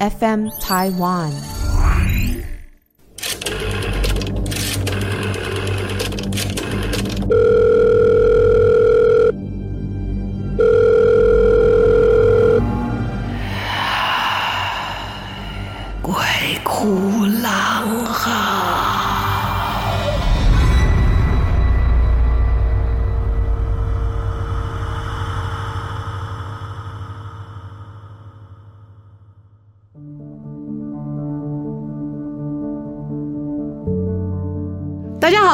FM Taiwan。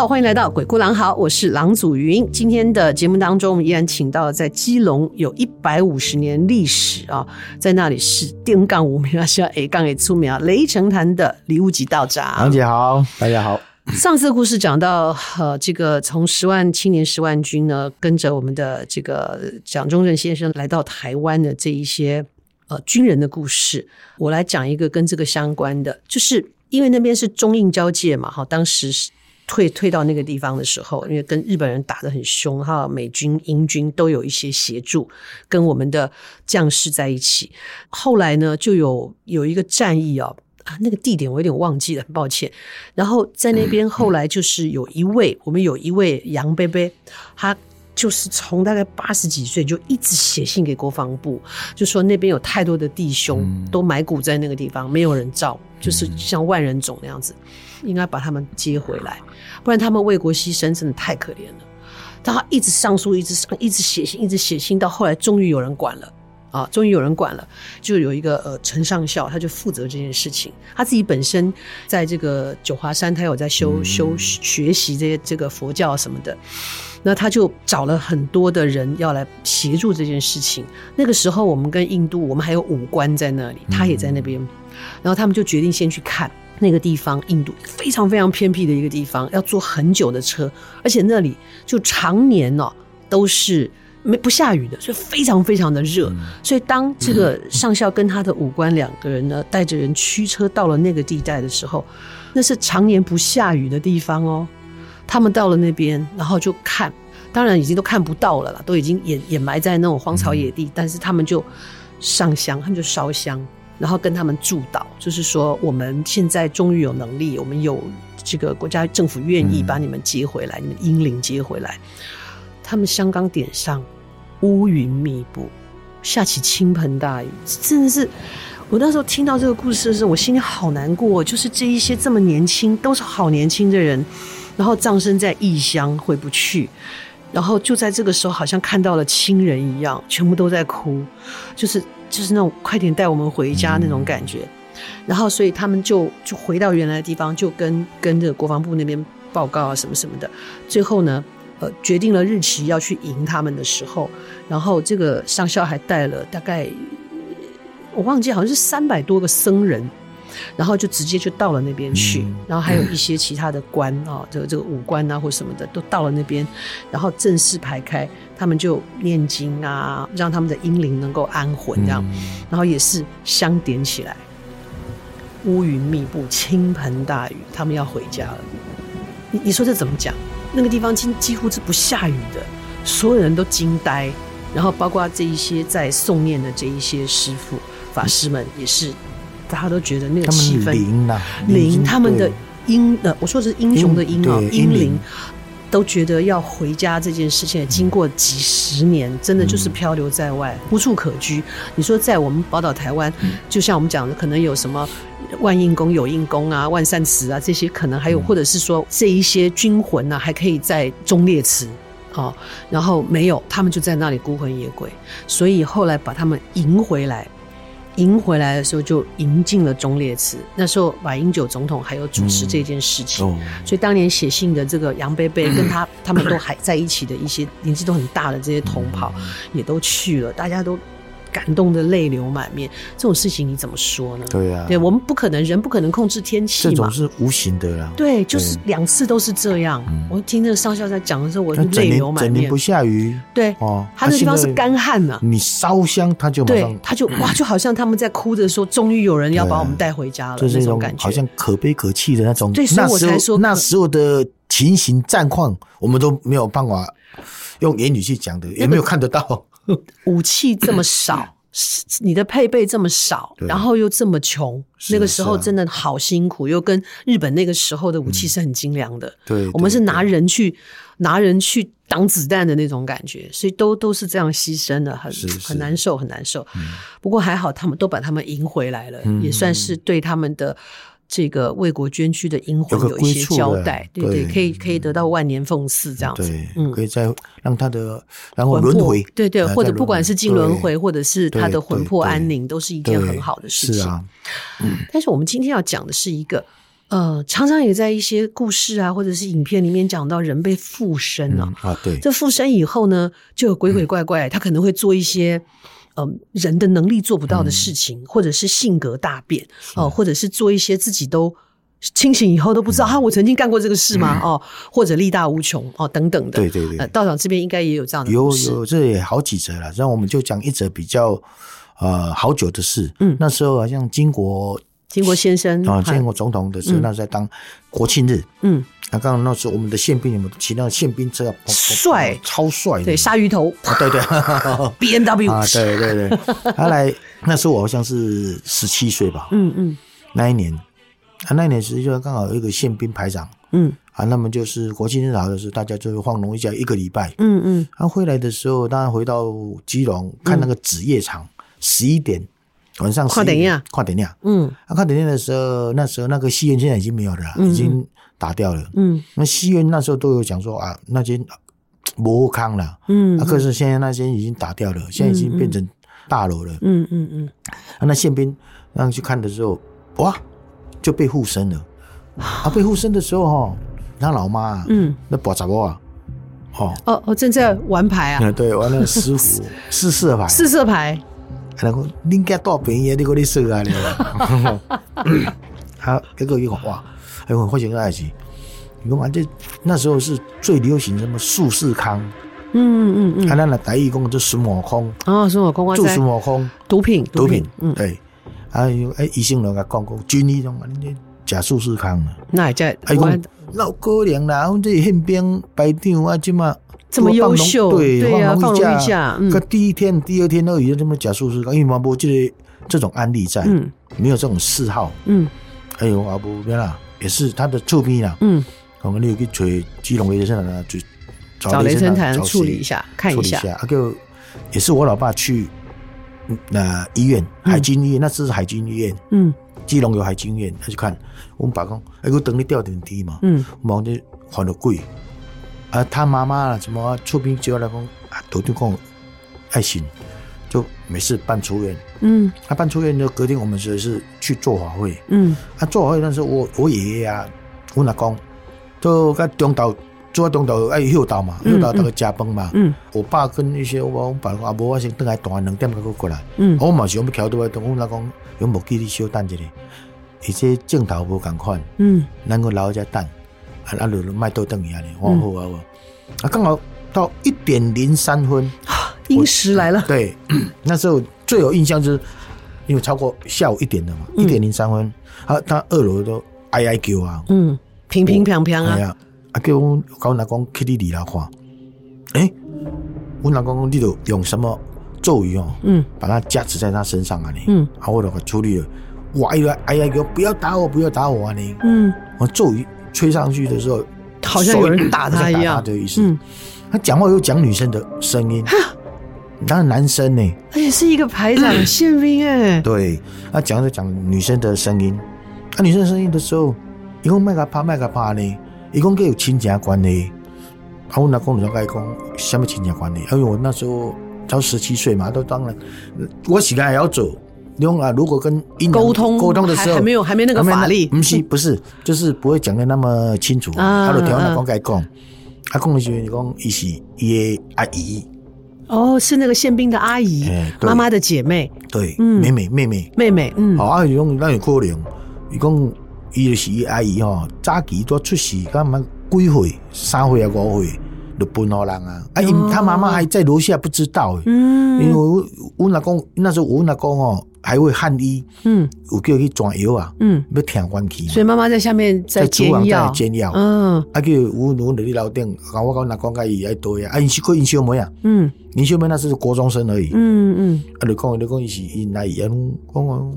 好，欢迎来到鬼哭狼嚎，我是郎祖云。今天的节目当中，我们依然请到了在基隆有一百五十年历史啊，在那里是电杠五名啊，像 A 杠 A 出名啊，雷城坛的礼物级道长。郎姐好，大家好。上次的故事讲到，呃，这个从十万青年十万军呢，跟着我们的这个蒋中正先生来到台湾的这一些呃军人的故事，我来讲一个跟这个相关的，就是因为那边是中印交界嘛，哈，当时是。退退到那个地方的时候，因为跟日本人打得很凶哈，美军、英军都有一些协助，跟我们的将士在一起。后来呢，就有有一个战役哦，啊，那个地点我有点忘记了，很抱歉。然后在那边后来就是有一位，我们有一位杨贝贝，他。就是从大概八十几岁就一直写信给国防部，就说那边有太多的弟兄都埋骨在那个地方，没有人照，就是像万人冢那样子，应该把他们接回来，不然他们为国牺牲真的太可怜了。他一直上书，一直上，一直写信，一直写信，到后来终于有人管了。啊，终于有人管了，就有一个呃陈上校，他就负责这件事情。他自己本身在这个九华山，他有在修修学习这些这个佛教什么的，那他就找了很多的人要来协助这件事情。那个时候，我们跟印度，我们还有武官在那里，他也在那边，然后他们就决定先去看那个地方，印度非常非常偏僻的一个地方，要坐很久的车，而且那里就常年哦都是。没不下雨的，所以非常非常的热。嗯、所以当这个上校跟他的武官两个人呢，带着人驱车到了那个地带的时候，那是常年不下雨的地方哦。他们到了那边，然后就看，当然已经都看不到了啦，都已经掩掩埋在那种荒草野地。嗯、但是他们就上香，他们就烧香，然后跟他们祝祷，就是说我们现在终于有能力，我们有这个国家政府愿意把你们接回来，嗯、你们英灵接回来。他们香港点上，乌云密布，下起倾盆大雨，真的是我那时候听到这个故事的时候，我心里好难过。就是这一些这么年轻，都是好年轻的人，然后葬身在异乡回不去，然后就在这个时候，好像看到了亲人一样，全部都在哭，就是就是那种快点带我们回家那种感觉。然后，所以他们就就回到原来的地方，就跟跟着国防部那边报告啊什么什么的。最后呢，呃，决定了日期要去迎他们的时候，然后这个上校还带了大概我忘记好像是三百多个僧人，然后就直接就到了那边去，嗯、然后还有一些其他的官啊，这个这个武官啊或什么的都到了那边，然后正式排开，他们就念经啊，让他们的英灵能够安魂这样，嗯、然后也是香点起来，乌云密布，倾盆大雨，他们要回家了。你你说这怎么讲？那个地方几几乎是不下雨的，所有人都惊呆，然后包括这一些在诵念的这一些师父法师们也是，大家都觉得那个气氛灵呐，灵他们的英呃，我说的是英雄的英啊，英灵都觉得要回家这件事情，经过几十年，真的就是漂流在外，无处可居。你说在我们宝岛台湾，就像我们讲的，可能有什么？万应宫、有应宫啊，万善祠啊，这些可能还有，或者是说这一些军魂呢、啊，还可以在忠烈祠啊，然后没有，他们就在那里孤魂野鬼，所以后来把他们迎回来，迎回来的时候就迎进了忠烈祠。那时候马英九总统还有主持这件事情，嗯、所以当年写信的这个杨贝贝跟他他们都还在一起的一些年纪都很大的这些同袍也都去了，大家都。感动的泪流满面，这种事情你怎么说呢？对呀、啊，对我们不可能，人不可能控制天气嘛，这种是无形的啦。对，就是两次都是这样。嗯、我听那个上校在讲的时候，我泪流满面。整年不下雨，对哦，他那地方是干旱呐。你烧香，他就对，他就哇，就好像他们在哭着说，终于有人要把我们带回家了，这、啊、种感觉，好像可悲可泣的那种。对，所以我才说那时候的情形战况，我们都没有办法用言语去讲的，也没有看得到。武器这么少。你的配备这么少，然后又这么穷，那个时候真的好辛苦，又跟日本那个时候的武器是很精良的。对，我们是拿人去拿人去挡子弹的那种感觉，所以都都是这样牺牲的，很很难受，很难受。不过还好，他们都把他们赢回来了，嗯也算是对他们的这个为国捐躯的英魂有一些交代。对对，可以可以得到万年奉祀这样子。嗯可以再让他的然后轮回，对对，或者不管是进轮回，或者是他的魂魄安宁，都是一件很好的事情。是啊，但是我们今天要讲的是一个，呃，常常也在一些故事啊，或者是影片里面讲到人被附身了、嗯啊，对，这附身以后呢，就有鬼鬼怪怪，他可能会做一些。呃，人的能力做不到的事情，或者是性格大变哦、或者是做一些自己都清醒以后都不知道，哈、我曾经干过这个事吗？哦，或者力大无穷哦，等等的。对对对呃，道长这边应该也有这样的有。有，这也好几则了。然后我们就讲一则比较呃好久的事。嗯那时候好像金国金国先生啊，嗨。建国总统的时候，嗯。那时候在当国庆日。嗯，那刚刚那时候我们的宪兵有没有骑那个宪兵车帅。超帅。对，鲨鱼头。啊，对对。B M W 啊，对对对，他来那时候我好像是十七岁吧，嗯嗯。那一年，啊，那一年实际上刚好有一个宪兵排长。嗯。啊，那么就是国庆日好的时候，大家就会放龙一假一个礼拜。嗯嗯。他、回来的时候，当然回到基隆看那个纸夜场，十一点晚上11看电影点看电影。嗯啊，看电影的时候，那时候那个戏院现在已经没有了已经打掉了。嗯那戏院那时候都有讲说啊，那间魔康了。嗯啊，可是现在那间已经打掉了，现在已经变成大楼了。嗯嗯嗯，啊，那宪兵让去看的时候，哇，就被附身了。啊，被附身的时候哈，他老妈啊，嗯，那八十五啊，哦，哦哦，正在玩牌啊，嗯，对，完了师傅 四色牌，四色牌，然后恁家大便宜，你讲你说啊你，啊，结果一讲哇，哎我发现个爱情，你讲啊，这那时候是最流行什么术士康，嗯嗯嗯，啊，咱来台语讲就孙悟空，哦，孙悟空哇做塞孙悟空。毒品毒品，嗯，对，啊，有哎，医生就甲讲讲，军医种啊，你假术士康啊，那也在啊，伊玩讲那有可能啦，阮这宪兵排长啊，即嘛这么优秀对对啊放放假荣誉假嗯。个第一天、第二天都已经这么假术士康，因为嘛无这个这种案例在，嗯。没有这种嗜好，嗯。哎呦，啊不咩啦，也是他的厝边啦，嗯，我们你有去找基隆雷神坛去找雷神坛找处理谁一下，看一下，处理一下，啊，就也是我老爸去嗯那医院，海军医院，那次是海军医院。嗯。基隆有海军医院，他去看，我们爸讲，哎，我等你吊电梯嘛，嗯。我们就还了贵，啊，他妈妈啦，什么出兵叫来讲，啊，头天讲爱心，就没事办出院，嗯。他、啊、办出院就隔天我们是是去做法会，嗯。啊，做法会那时候我我爷爷啊，我阿公，都在中岛做中岛爱休岛嘛，休岛那个加班嘛，嗯。我爸跟一些我我爸讲啊，无我先等下大两点个过来。嗯我嘛是想要桥倒来，等我老公有无记你小等一下，而且镜头无共款，嗯咱个留一下等，啊啊，就卖倒等伊安尼，我好啊我，啊。刚好到一点零三分，英时来了，对，那时候最有印象就是，因为超过下午一点了嘛，一点零三分，啊，他二楼都哀哀叫啊，嗯，平平平平啊，啊叫我甲阮老公去你二楼看，诶，阮老公讲你都用什么咒语哦？嗯。把它加持在他身上啊你，嗯。啊我就给处理了，哇哎呀哎呀给我不要打我不要打我啊你，嗯，我咒语吹上去的时候，好像有人打他一样。的意思，嗯，他讲话又讲女生的声音，当然男生呢，而且是一个排长 宪兵哎，对，他讲着讲女生的声音，啊女生的声音的时候，伊讲麦克怕麦克怕呢，伊讲佮有亲情关系，啊我老公就甲伊讲什么亲情关系，因为我那时候才十七岁嘛，都当然。我时间还要走。你讲啊，如果跟沟通沟通的时候，还还没有还没那个法力。不是不是，就是不会讲的那么清楚。啊。他就听我老公甲伊讲，他讲的时候，你讲伊是伊的阿姨，哦，是那个宪兵的阿姨，妈妈的姐妹。对，嗯。妹妹妹妹。妹妹，嗯。好啊，伊讲咱有可能，伊讲伊就是伊阿姨吼，早期都出世，干嘛几岁，三岁啊五岁，就分予人啊。啊，因他妈妈还在楼下不知道嗯。因为嗯我我老公那时候我老公哦，还会汉医，嗯，有叫去抓药啊，嗯，要听关系。所以妈妈在下面在煎药，煎药，嗯，啊叫有有在你楼顶，我讲那讲甲伊爱对啊，啊因是过因小妹啊，嗯，因小妹那是国中生而已，嗯嗯，啊就讲你讲伊是因阿姨啊，讲讲。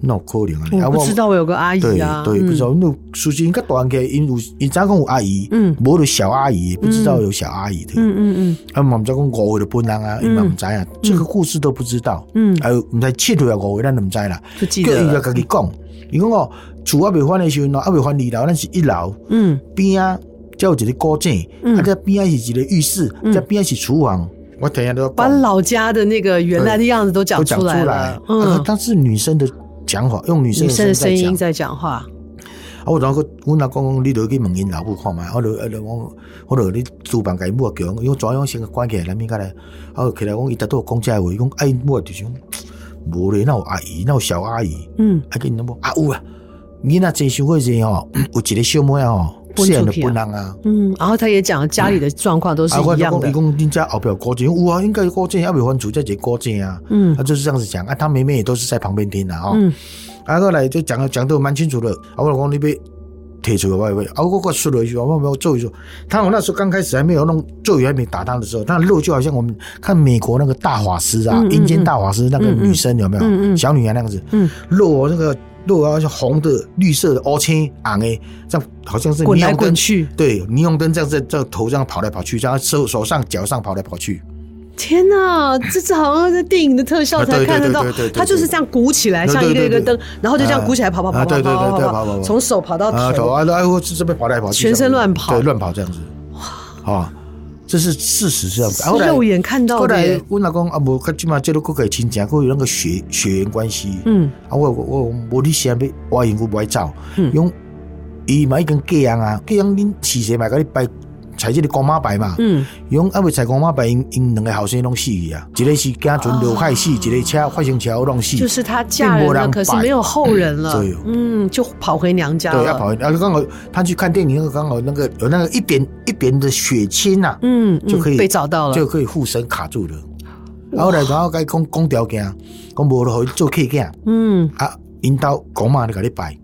那可能啊！我不知道我有个阿姨啊，对，不知道。那苏金个短个，因有因咋讲有阿姨，嗯，无有小阿姨，不知道有小阿姨的，嗯嗯嗯。啊，嘛唔知讲五岁的本人啊，因嘛唔知啊，这个故事都不知道，嗯，还有唔知七岁啊五岁，咱都唔知啦。叫伊个家己讲，伊讲哦，厝还未翻的时候，还未翻二楼，咱是一楼，嗯，边啊，叫一个古井，啊，这边啊是一个浴室，这边啊是厨房。我等下都把老家的那个原来的样子都讲出来了。嗯，但是女生的。讲话用女生的声音在讲。话。啊，我然后我那讲你落去问因老母看嘛，我落我我我落你厨房给母叫，因为怎样先关起来，咱咪个来，啊，起来讲伊达都讲这话，讲哎母就想，无咧，那有阿姨，那有小阿姨，嗯，还跟你那么啊有啊，你那真想过是哦，有一个小妹哦，这样的不能啊，嗯，然后他也讲家里的状况都是一样的，伊讲恁家后边有古井，有啊，应该有古井，还没翻出这个古井啊，嗯，他就是这样子讲啊，他妹妹也都是在旁边听的啊，嗯，啊后来就讲讲得蛮清楚的，啊我老公那边。贴出来外围，啊！我我说了一句话，我没有咒语说，他我那时候刚开始还没有弄咒语，还没打他的时候，那肉就好像我们看美国那个大法师啊，阴间大法师那个女生有没有？小女孩那样子，肉那个肉好像红的、绿色的、乌青、红的，这样好像是滚来滚去，对，霓虹灯这样在，这头这样跑来跑去，这样手手上脚上跑来跑去。天呐，这是好像在电影的特效才看得到，它就是这样鼓起来，像一个一个灯，然后就这样鼓起来跑跑跑跑跑跑跑，从手跑到头，啊，然后这边跑来跑去，全身乱跑，对，乱跑这样子，哇。啊，这是事实是这样子，是。肉眼看到的。后来我老公啊，无，他起码这都可以亲讲，可有那个血血缘关系，嗯，啊，我我我我你先别外因我不爱走，用伊买一根鸡羊啊，鸡羊恁起谁买个你拜。采这个公妈牌嘛，嗯，用阿未采公妈牌，因因两个后生拢死去啊，一个是家存刘海死，一个车发生车祸拢死。就是他嫁人了，可是没有后人了，嗯，就跑回娘家了。对，要跑回，然后刚好他去看电影，刚好那个有那个一点一点的血亲呐，嗯，就可以被找到了，就可以附身卡住了。然后来，然后该讲讲条件，讲无落去做客家，嗯，啊，引导公妈来给你拜，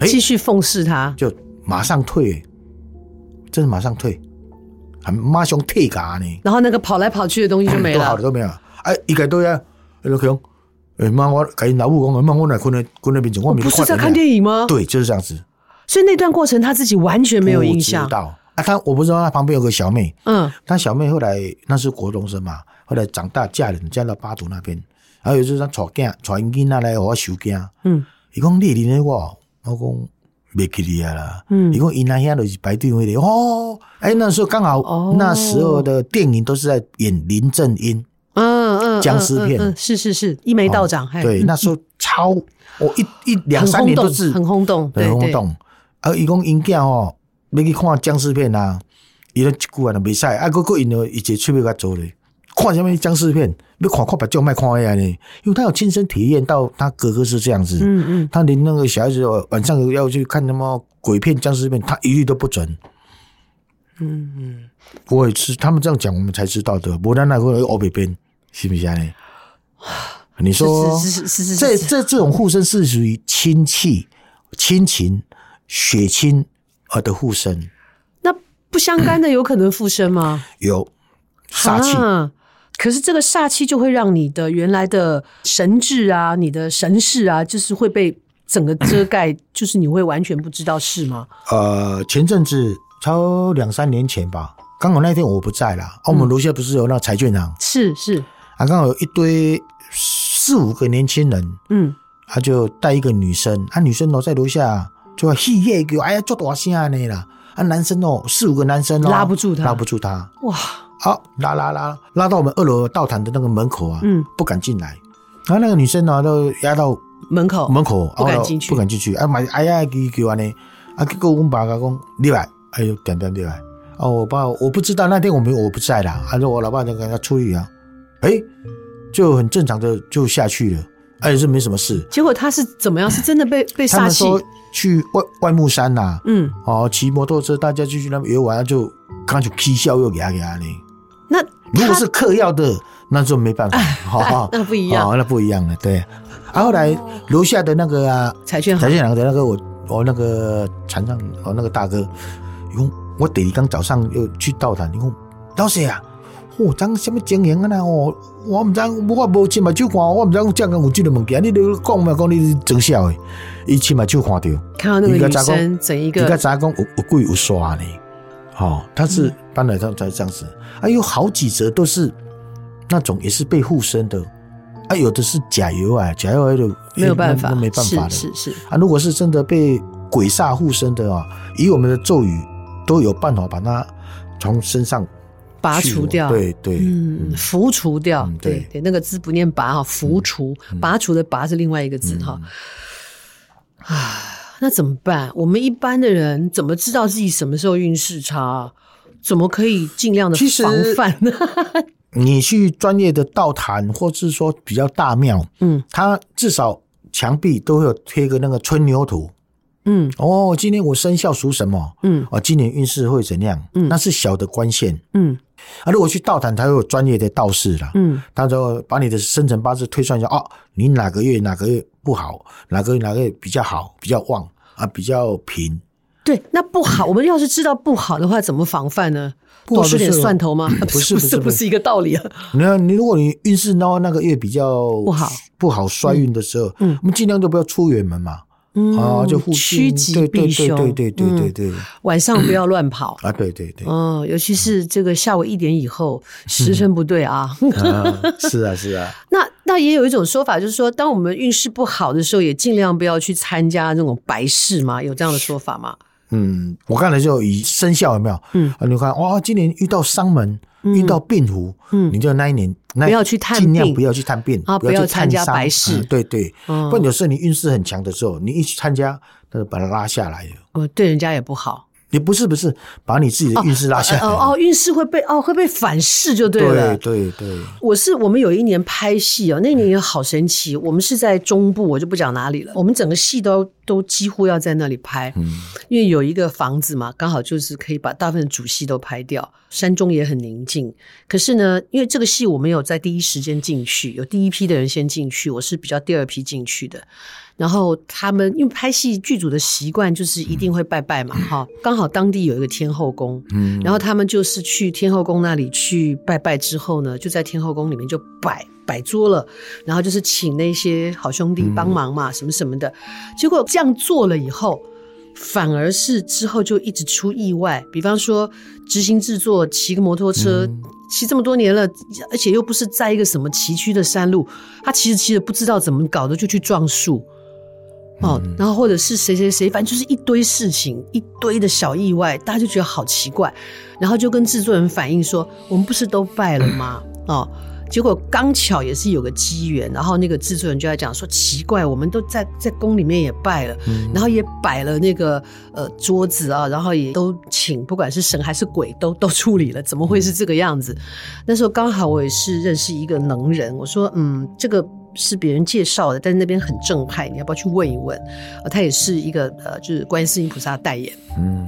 继续奉侍他，就马上退，真的马上退。马上退咖呢，然后那个跑来跑去的东西就没了，好的都没有。哎，一个都要，老强，哎妈，我跟老母讲，妈我来困在困在边上，我不是在看电影吗？对，就是这样子。所以那段过程他自己完全没有印象。不知道啊，他我不知道他旁边有个小妹，嗯，他小妹后来那是国中生嘛，后来长大嫁人，嫁到巴图那边，然后有时候他带囝带因囡仔来我收惊，嗯，伊讲你认得我，我讲。没给你啊啦，嗯，一共伊那遐都是排队位的。哦。哎，那时候刚好，哦，那时候的电影都是在演林正英，嗯嗯，僵尸片，是是是，一眉道长，对，那时候超，哦一一两三年都是很轰动，很轰动。啊，伊讲因囝哦，要去看僵尸片啊，伊那一句话都没使，啊，个个因为一直出面甲做嘞。看什么僵尸片？要看看把叫卖看呀呢？因为他有亲身体验到，他哥哥是这样子。嗯嗯，他连那个小孩子晚上要去看什么鬼片、僵尸片，他一律都不准。嗯嗯，我也是，他们这样讲，我们才知道的。不然那个欧北边是不是呢？你说是是是是，这这这种附身是属于亲戚、亲情、血亲而的附身。那不相干的有可能附身吗？有杀气。可是这个煞气就会让你的原来的神智啊，你的神识啊，就是会被整个遮盖，就是你会完全不知道是吗？呃，前阵子超两三年前吧，刚好那天我不在啦。嗯、我们楼下不是有那彩券行？是是，啊，刚好有一堆四五个年轻人，嗯，他就带一个女生，啊，女生哦在楼下就嘿嘿叫，哎呀，做大声呢啦，啊，男生哦四五个男生哦拉不住他，拉不住他，哇！好，拉拉拉拉到我们二楼道坛的那个门口啊，嗯，不敢进来。然后那个女生呢，都压到门口，门口不敢进去，不敢进去。啊，买哎呀，给给完呢，啊，结果我们爸爸讲另外，哎呦，点点点来。哦，我爸我不知道那天我没我不在啦，还是我老爸就跟他出去啊，哎，就很正常的就下去了，而且是没什么事。结果他是怎么样？是真的被 被杀气？去外外木山呐，嗯，哦，骑摩托车，大家就去那边游玩，就刚就嬉笑又给他给他呢。那如果是嗑药的，那就没办法，哈，那不一样，那不一样了，对。啊，后来楼下的那个啊，彩券彩券行的那个我我那个船上哦那个大哥，哟，我第二天早上又去到他，你讲老师啊，哦，咱什么经营啊？那哦，我唔知，我无亲目睭看，我唔知讲这个有这个物件，你都讲嘛讲你真笑诶，伊亲目睭看到，看到那个女生整一个，你个杂工有有贵有刷呢，哦，他是搬来他才这样子，啊有好几则都是那种也是被附身的。啊，有的是假油啊，假油还有没有办法，那没办法的，是是，是。啊。如果是真的被鬼煞附身的啊，以我们的咒语都有办法把它从身上拔除掉，对对，嗯，拂除掉，嗯、对对，那个字不念拔哈，拂除，嗯、拔除的拔是另外一个字哈。啊、嗯，那怎么办？我们一般的人怎么知道自己什么时候运势差？怎么可以尽量的防范呢？你去专业的道坛，或是说比较大庙，嗯，它至少墙壁都会有贴个那个春牛图，嗯，哦，今年我生肖属什么，嗯，哦，今年运势会怎样，嗯，那是小的关线，嗯，啊，如果去道坛，他会有专业的道士啦，嗯，他就把你的生辰八字推算一下，哦，你哪个月哪个月不好，哪个月哪个月比较好，比较旺啊，比较平，对，那不好，我们要是知道不好的话，怎么防范呢？多吃点蒜头吗？不是，不是，不是一个道理啊。你看，你如果你运势到那个月比较不好，不好衰运的时候，嗯，我们尽量就不要出远门嘛。嗯，啊，就趋吉避凶，对对对对对对。晚上不要乱跑啊！对对对。哦，尤其是这个下午一点以后，时辰不对啊。是啊，是啊。那那也有一种说法，就是说，当我们运势不好的时候，也尽量不要去参加这种白事嘛。有这样的说法吗？嗯，我刚才就以生肖有没有？嗯，你看哇，今年遇到伤门，遇到病符，嗯，你就那一年那不要去探病，尽量不要去探病啊，不要去参加白事。对对，不然有时候你运势很强的时候，你一去参加，他就把它拉下来了。哦，对人家也不好。也不是不是，把你自己的运势拉下来。哦哦，运势会被哦会被反噬就对了。对对对。我是我们有一年拍戏哦，那年也好神奇。我们是在中部，我就不讲哪里了。我们整个戏都都几乎要在那里拍，嗯，因为有一个房子嘛，刚好就是可以把大部分的主戏都拍掉。山中也很宁静。可是呢，因为这个戏我没有在第一时间进去，有第一批的人先进去，我是比较第二批进去的。然后他们因为拍戏剧组的习惯就是一定会拜拜嘛，哈、嗯，刚好当地有一个天后宫，嗯，然后他们就是去天后宫那里去拜拜之后呢，就在天后宫里面就摆摆桌了，然后就是请那些好兄弟帮忙嘛，嗯、什么什么的。结果这样做了以后，反而是之后就一直出意外，比方说执行制作骑个摩托车，嗯、骑这么多年了，而且又不是在一个什么崎岖的山路，他骑着骑着不知道怎么搞的就去撞树。哦，然后或者是谁谁谁，反正就是一堆事情，一堆的小意外，大家就觉得好奇怪，然后就跟制作人反映说：“我们不是都拜了吗？”哦，结果刚巧也是有个机缘，然后那个制作人就在讲说：“奇怪，我们都在在宫里面也拜了，然后也摆了那个呃桌子啊，然后也都请不管是神还是鬼都都处理了，怎么会是这个样子？”那时候刚好我也是认识一个能人，我说：“嗯，这个。”是别人介绍的，但是那边很正派，你要不要去问一问？呃，他也是一个呃，就是观世音菩萨代言。嗯，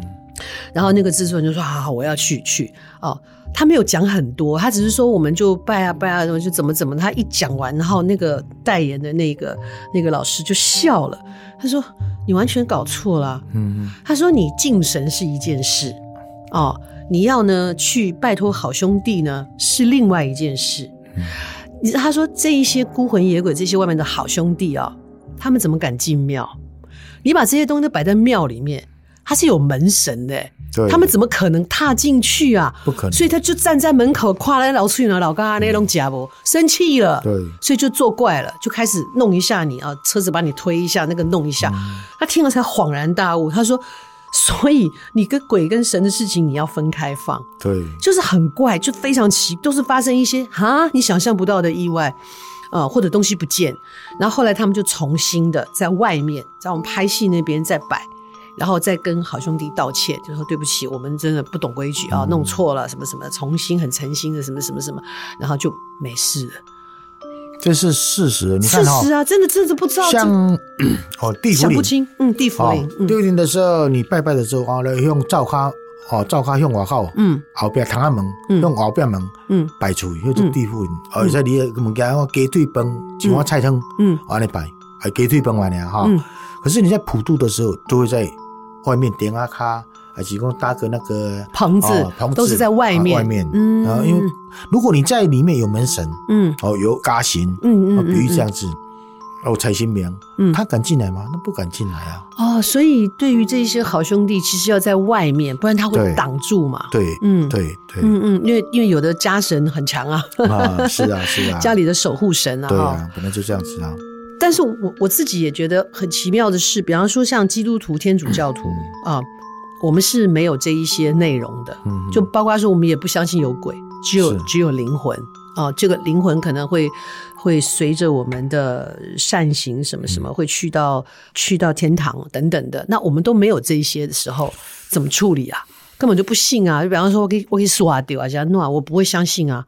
然后那个制作人就说：“好好，我要去去。”哦，他没有讲很多，他只是说我们就拜啊拜啊，然后就怎么怎么。他一讲完，然后那个代言的那个那个老师就笑了，他说：“你完全搞错了。”嗯，他说：“你敬神是一件事，哦，你要呢去拜托好兄弟呢是另外一件事。”嗯。你他说这一些孤魂野鬼，这些外面的好兄弟啊、哦，他们怎么敢进庙？你把这些东西都摆在庙里面，他是有门神的，对。他们怎么可能踏进去啊？不可能。所以他就站在门口，跨来老去呢，老嘎那种假不？生气了，对，所以就作怪了，就开始弄一下你啊，车子把你推一下，那个弄一下，嗯、他听了才恍然大悟，他说。所以你跟鬼跟神的事情你要分开放，对，就是很怪，就非常奇，都是发生一些哈？你想象不到的意外，呃，或者东西不见，然后后来他们就重新的在外面，在我们拍戏那边再摆，然后再跟好兄弟道歉，就说对不起，我们真的不懂规矩啊，弄错了什么什么，重新很诚心的什么什么什么，然后就没事了。这是事实，你看哈，事实啊，真的真的不知道。像哦，地府灵，想不清，嗯，地府灵，地府灵的时候，你拜拜的时候啊，用灶咖哦，灶咖向外口，嗯，后壁窗仔门，嗯向后壁门，嗯摆出去，迄做地府。哦，在你个物件，我鸡腿饭，一碗菜汤，嗯安尼摆，还鸡腿崩完了哈。嗯可是你在普渡的时候，都会在外面点阿卡，还是讲搭个那个棚子哦棚子都是在外面啊外面。嗯啊，因为如果你在里面有门神，嗯哦，有家神，嗯嗯哦，比如这样子，哦，财神明，嗯他敢进来吗？那不敢进来啊。哦，所以对于这些好兄弟，其实要在外面，不然他会对挡住嘛。对，嗯对对，嗯嗯，因为因为有的家神很强啊，啊，是啊是啊，家里的守护神啊，哈。对啊，本来就这样子啊。但是我我自己也觉得很奇妙的是，比方说像基督徒、天主教徒啊，我们是没有这一些内容的，嗯就包括说我们也不相信有鬼，只有只有灵魂啊，这个灵魂可能会会随着我们的善行什么什么，会去到去到天堂等等的。那我们都没有这一些的时候，怎么处理啊？根本就不信啊！就比方说我给我给刷掉啊，这样弄啊，我不会相信啊。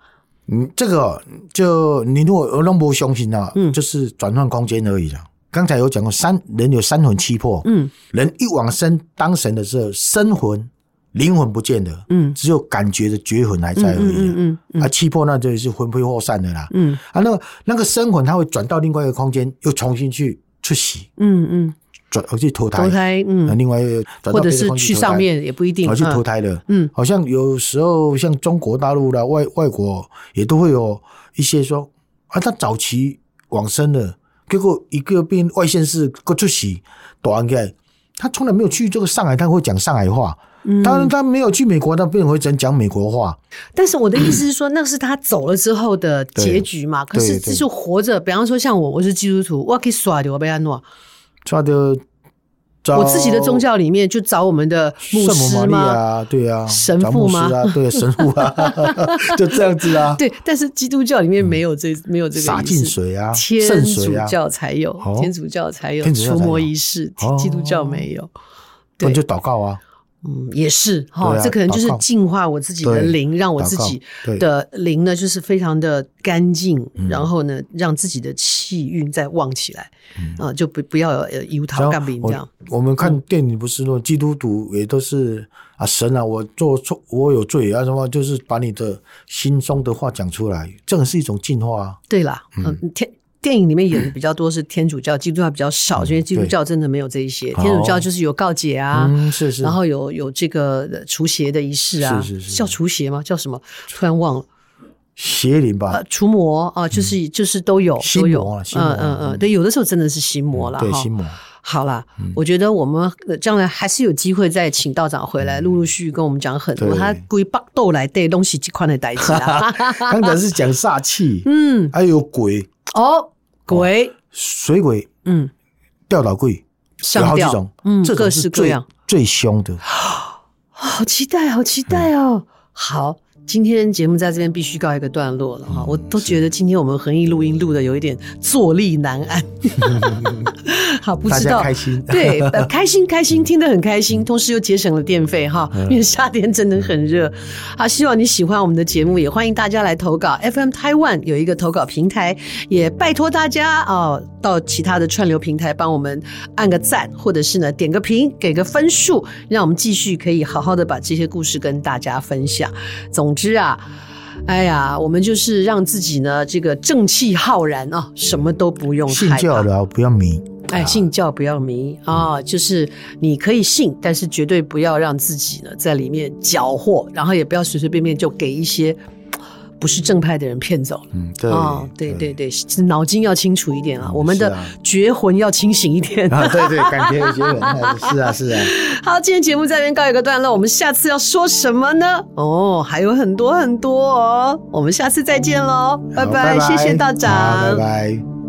嗯，这个就你如果我都不相信啊，嗯。就是转换空间而已啦。刚才有讲过，三人有三魂七魄，嗯。人一往生当神的时候，身魂、灵魂不见了，嗯。只有感觉的觉魂还在而已啊。嗯嗯嗯啊，七魄那就是魂飞魄散的啦。嗯。啊，那个那个身魂，它会转到另外一个空间，又重新去出席，嗯嗯，转而去投胎，投胎啊嗯，另外或者是去上，面也不一定而去投嗯胎的。嗯好像有时候像中国大陆啦、外外国也都会有一些说啊，他早期往生了，结果一个变外县市个出席，大案起来，他从来没有去这个上海，他会讲上海话。嗯当然，他没有去美国，他变会只能讲美国话。但是我的意思是说，那是他走了之后的结局嘛。可是就是活着，比方说像我，我是基督徒，我可以耍的我被安诺。抓的，我自己的宗教里面就找我们的牧师吗？亚，对啊，神父吗？啊，对，神父啊，就这样子啊，对，但是基督教里面没有这没有这个洒仪式。净水啊，天主教才有，哦。天主教才有除魔仪式，哦基督教没有。对。那就祷告啊，嗯，也是哈，啊这可能就是净化我自己的灵，让我自己的灵呢，就是非常的干净，嗯。然后呢，让自己的气运再旺起来，啊，就不不要有呃油桃干饼这样。我我们看电影不是说基督徒也都是啊神啊，我做错我有罪啊什么，就是把你的心中的话讲出来，这个是一种净化啊。对啦，嗯，天电影里面演的比较多是天主教，基督教比较少，因为基督教真的没有这一些。天主教就是有告解啊，嗯，是是。然后有有这个除邪的仪式啊，是是是叫除邪吗？叫什么？突然忘了。邪灵吧呃，，除魔啊，就是就是都有都有嗯嗯嗯，对，有的时候真的是心魔了对，哈心。魔。好啦，我觉得我们呃将来还是有机会再请道长回来，陆陆续续跟我们讲很多对他归北斗来对东西这块的代志啊。刚才是讲煞气，嗯，还有鬼、哦，鬼，水鬼、嗯，吊倒鬼，有好几种，嗯，这各种是最式各样，最凶的。好期待，好期待哦！好，今天节目在这边必须告一个段落了哈，我都觉得今天我们恒毅录音录的有一点坐立难安。好，不知道开心 对，呃开心开心，听得很开心，同时又节省了电费哈，因为夏天真的很热。好，希望你喜欢我们的节目，也欢迎大家来投稿。FM Taiwan 有一个投稿平台，也拜托大家哦，到其他的串流平台帮我们按个赞，或者是呢点个评，给个分数，让我们继续可以好好的把这些故事跟大家分享。总之啊。哎呀，我们就是让自己呢，这个正气浩然啊，什么都不用信害怕。教的啊不要迷，哎，信教不要迷啊，就是你可以信，但是绝对不要让自己呢在里面搅和，然后也不要随随便便就给一些不是正派的人骗走了。嗯，对哦，对对对，是脑筋要清楚一点啊，我们的是啊觉魂要清醒一点。啊，对对，感觉有些人 是啊是啊，好，今天节目在这边告一个段落，我们下次要说什么呢？哦，还有很多很多哦，我们下次再见喽，拜拜，谢谢道长，拜拜。